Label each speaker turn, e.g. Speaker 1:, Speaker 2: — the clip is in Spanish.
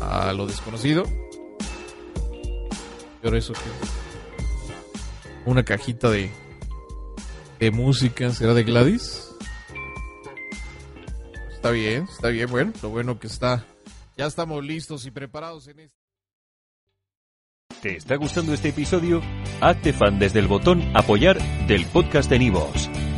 Speaker 1: a lo desconocido. Pero eso que una cajita de de música será de Gladys. Está bien, está bien, bueno, lo bueno que está ya estamos listos y preparados en este
Speaker 2: ¿Te está gustando este episodio? Hazte fan desde el botón apoyar del podcast de Nivos.